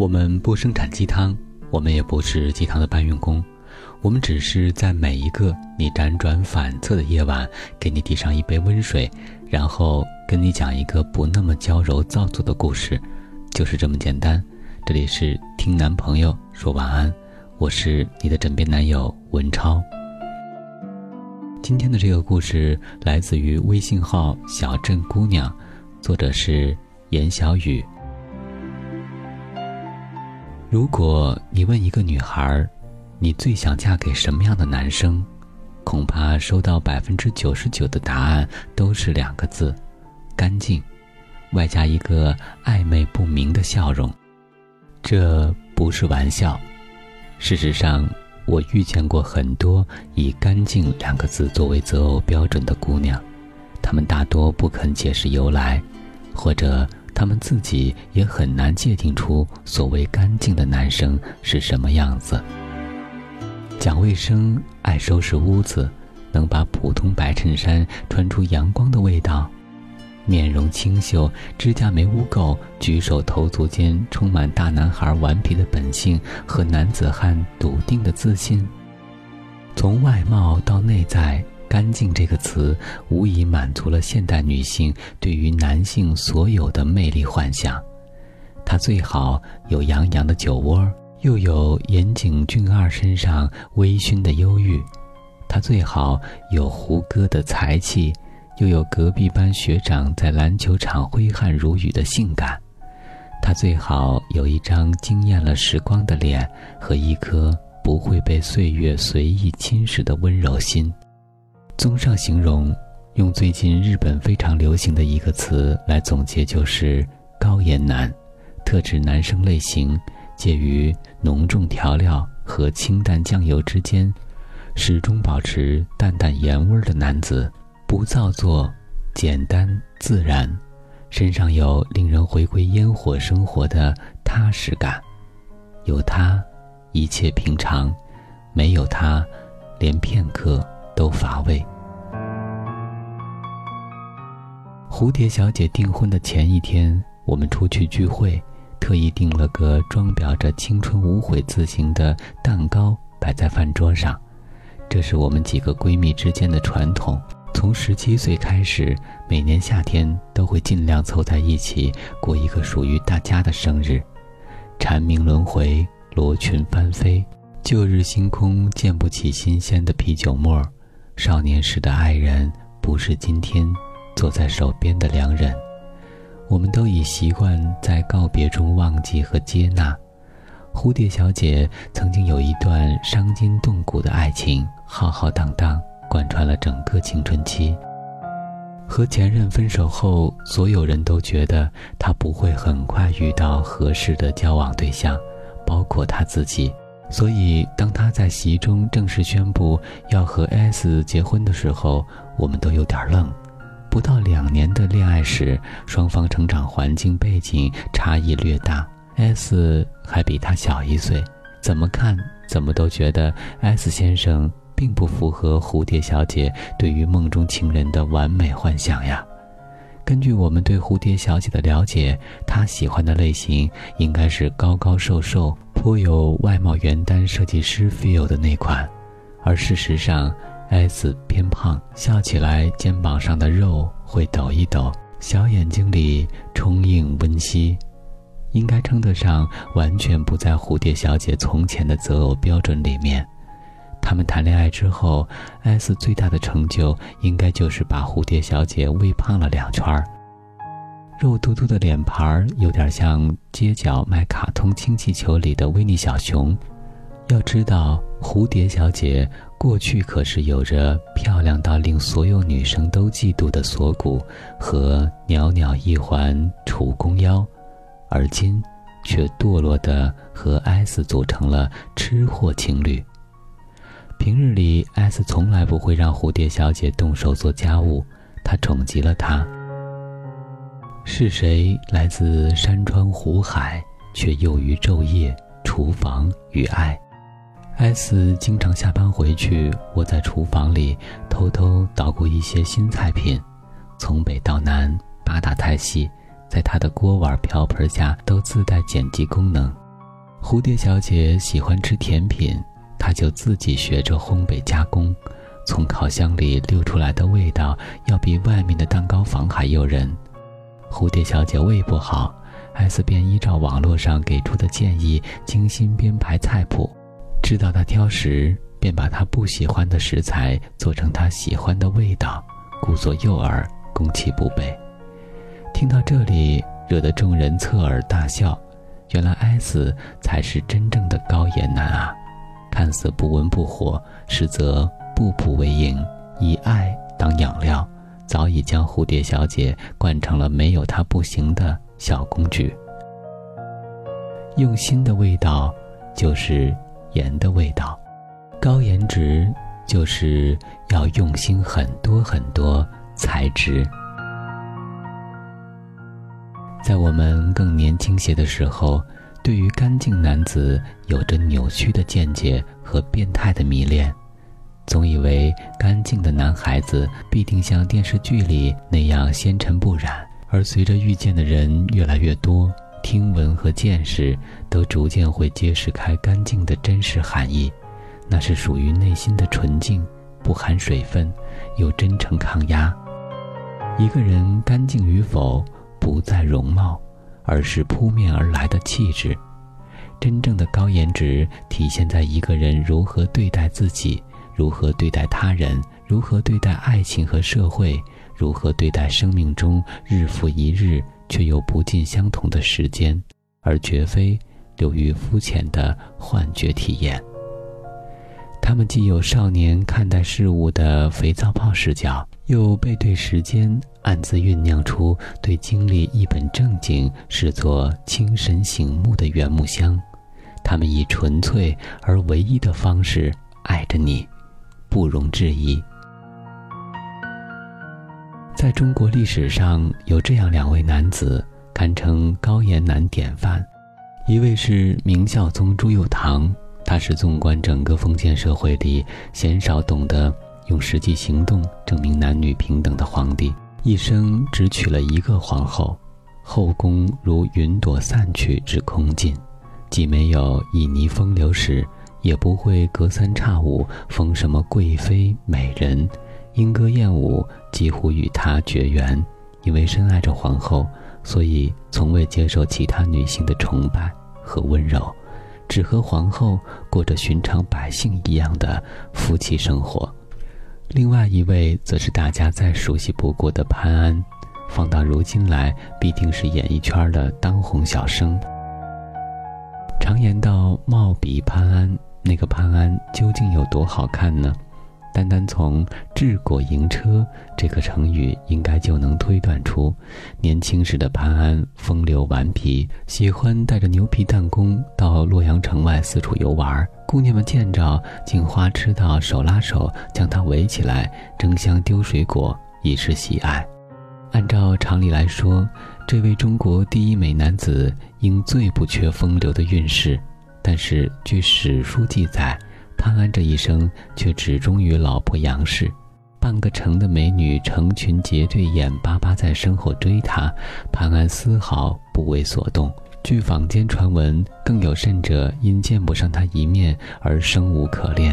我们不生产鸡汤，我们也不是鸡汤的搬运工，我们只是在每一个你辗转反侧的夜晚，给你递上一杯温水，然后跟你讲一个不那么娇柔造作的故事，就是这么简单。这里是听男朋友说晚安，我是你的枕边男友文超。今天的这个故事来自于微信号“小镇姑娘”，作者是严小雨。如果你问一个女孩，你最想嫁给什么样的男生，恐怕收到百分之九十九的答案都是两个字：干净，外加一个暧昧不明的笑容。这不是玩笑，事实上。我遇见过很多以“干净”两个字作为择偶标准的姑娘，她们大多不肯解释由来，或者他们自己也很难界定出所谓干净的男生是什么样子。讲卫生，爱收拾屋子，能把普通白衬衫穿出阳光的味道。面容清秀，指甲没污垢，举手投足间充满大男孩顽皮的本性和男子汉笃定的自信。从外貌到内在，“干净”这个词无疑满足了现代女性对于男性所有的魅力幻想。他最好有洋洋的酒窝，又有岩井俊二身上微醺的忧郁；他最好有胡歌的才气。又有隔壁班学长在篮球场挥汗如雨的性感，他最好有一张惊艳了时光的脸和一颗不会被岁月随意侵蚀的温柔心。综上形容，用最近日本非常流行的一个词来总结，就是高颜男，特指男生类型介于浓重调料和清淡酱油之间，始终保持淡淡盐味的男子。不造作，简单自然，身上有令人回归烟火生活的踏实感。有他，一切平常；没有他，连片刻都乏味。蝴蝶小姐订婚的前一天，我们出去聚会，特意订了个装裱着青春无悔字形的蛋糕摆在饭桌上，这是我们几个闺蜜之间的传统。从十七岁开始，每年夏天都会尽量凑在一起过一个属于大家的生日。蝉鸣轮回，罗裙翻飞，旧日星空溅不起新鲜的啤酒沫儿。少年时的爱人，不是今天坐在手边的良人。我们都已习惯在告别中忘记和接纳。蝴蝶小姐曾经有一段伤筋动骨的爱情，浩浩荡荡。贯穿了整个青春期。和前任分手后，所有人都觉得他不会很快遇到合适的交往对象，包括他自己。所以，当他在席中正式宣布要和 S 结婚的时候，我们都有点愣。不到两年的恋爱史，双方成长环境背景差异略大，S 还比他小一岁，怎么看怎么都觉得 S 先生。并不符合蝴蝶小姐对于梦中情人的完美幻想呀。根据我们对蝴蝶小姐的了解，她喜欢的类型应该是高高瘦瘦、颇有外貌原单设计师 feel 的那款。而事实上，S 偏胖，笑起来肩膀上的肉会抖一抖，小眼睛里充盈温馨，应该称得上完全不在蝴蝶小姐从前的择偶标准里面。他们谈恋爱之后，S 最大的成就应该就是把蝴蝶小姐喂胖了两圈儿。肉嘟嘟的脸盘儿有点像街角卖卡通氢气球里的维尼小熊。要知道，蝴蝶小姐过去可是有着漂亮到令所有女生都嫉妒的锁骨和袅袅一环楚宫腰，而今却堕落的和 S 组成了吃货情侣。平日里，S 从来不会让蝴蝶小姐动手做家务，他宠极了她。是谁来自山川湖海，却囿于昼夜厨房与爱？S 经常下班回去，窝在厨房里偷偷捣鼓一些新菜品，从北到南，八大菜系，在他的锅碗瓢盆下都自带剪辑功能。蝴蝶小姐喜欢吃甜品，她就自己学着烘焙加工，从烤箱里溜出来的味道要比外面的蛋糕房还诱人。蝴蝶小姐胃不好，艾斯便依照网络上给出的建议精心编排菜谱，知道她挑食，便把她不喜欢的食材做成她喜欢的味道，故作诱饵，攻其不备。听到这里，惹得众人侧耳大笑。原来艾斯才是真正的高颜男啊！看似不温不火，实则步步为营，以爱当养，早已将蝴蝶小姐惯成了没有她不行的小公举。用心的味道，就是盐的味道；高颜值，就是要用心很多很多才值。在我们更年轻些的时候，对于干净男子有着扭曲的见解和变态的迷恋，总以为干净的男孩子必定像电视剧里那样纤尘不染。而随着遇见的人越来越多，听闻和见识都逐渐会揭示开干净的真实含义，那是属于内心的纯净，不含水分，又真诚抗压。一个人干净与否。不在容貌，而是扑面而来的气质。真正的高颜值体现在一个人如何对待自己，如何对待他人，如何对待爱情和社会，如何对待生命中日复一日却又不尽相同的时间，而绝非流于肤浅的幻觉体验。他们既有少年看待事物的肥皂泡视角，又背对时间，暗自酝酿出对经历一本正经视作清神醒目的原木香。他们以纯粹而唯一的方式爱着你，不容置疑。在中国历史上，有这样两位男子，堪称高颜男典范，一位是明孝宗朱佑樘。他是纵观整个封建社会里鲜少懂得用实际行动证明男女平等的皇帝，一生只娶了一个皇后，后宫如云朵散去之空尽，既没有旖旎风流史，也不会隔三差五封什么贵妃美人，莺歌燕舞几乎与他绝缘，因为深爱着皇后，所以从未接受其他女性的崇拜和温柔。只和皇后过着寻常百姓一样的夫妻生活。另外一位则是大家再熟悉不过的潘安，放到如今来，必定是演艺圈的当红小生。常言道“貌比潘安”，那个潘安究竟有多好看呢？单单从“治国营车”这个成语，应该就能推断出，年轻时的潘安风流顽皮，喜欢带着牛皮弹弓到洛阳城外四处游玩。姑娘们见着，竟花痴到手拉手将他围起来，争相丢水果，以示喜爱。按照常理来说，这位中国第一美男子应最不缺风流的运势，但是据史书记载。潘安这一生却只忠于老婆杨氏，半个城的美女成群结队，眼巴巴在身后追他，潘安丝毫不为所动。据坊间传闻，更有甚者因见不上他一面而生无可恋。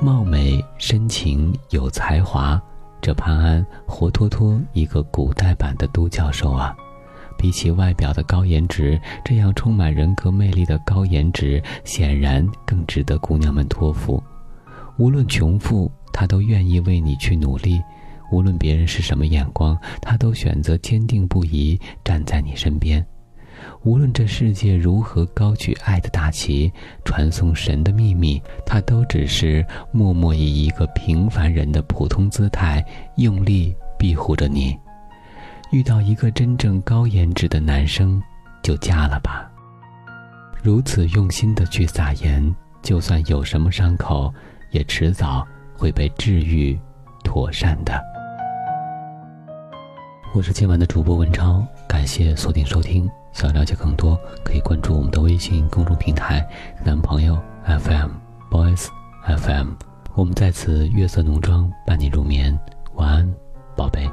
貌美、深情、有才华，这潘安活脱脱一个古代版的都教授啊！比起外表的高颜值，这样充满人格魅力的高颜值显然更值得姑娘们托付。无论穷富，他都愿意为你去努力；无论别人是什么眼光，他都选择坚定不移站在你身边。无论这世界如何高举爱的大旗，传送神的秘密，他都只是默默以一个平凡人的普通姿态，用力庇护着你。遇到一个真正高颜值的男生，就嫁了吧。如此用心的去撒盐，就算有什么伤口，也迟早会被治愈妥善的。我是今晚的主播文超，感谢锁定收听。想了解更多，可以关注我们的微信公众平台“男朋友 FM Boys FM”。我们在此月色浓妆伴你入眠。晚安，宝贝。